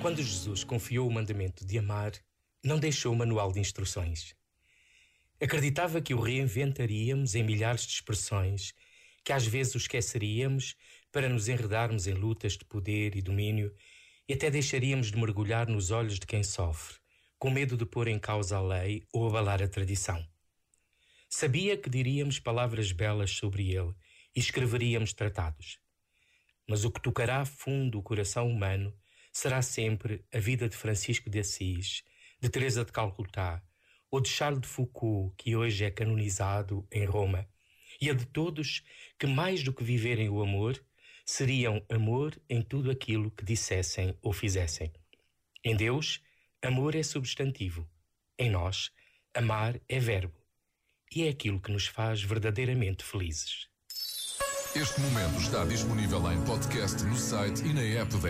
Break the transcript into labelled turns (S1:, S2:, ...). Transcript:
S1: Quando Jesus confiou o mandamento de amar, não deixou o manual de instruções. Acreditava que o reinventaríamos em milhares de expressões, que às vezes o esqueceríamos para nos enredarmos em lutas de poder e domínio e até deixaríamos de mergulhar nos olhos de quem sofre, com medo de pôr em causa a lei ou abalar a tradição. Sabia que diríamos palavras belas sobre ele e escreveríamos tratados. Mas o que tocará fundo o coração humano será sempre a vida de Francisco de Assis, de Teresa de Calcutá ou de Charles de Foucault, que hoje é canonizado em Roma, e a de todos que, mais do que viverem o amor, seriam amor em tudo aquilo que dissessem ou fizessem. Em Deus, amor é substantivo. Em nós, amar é verbo. E é aquilo que nos faz verdadeiramente felizes.
S2: Este momento está disponível em podcast no site e na app da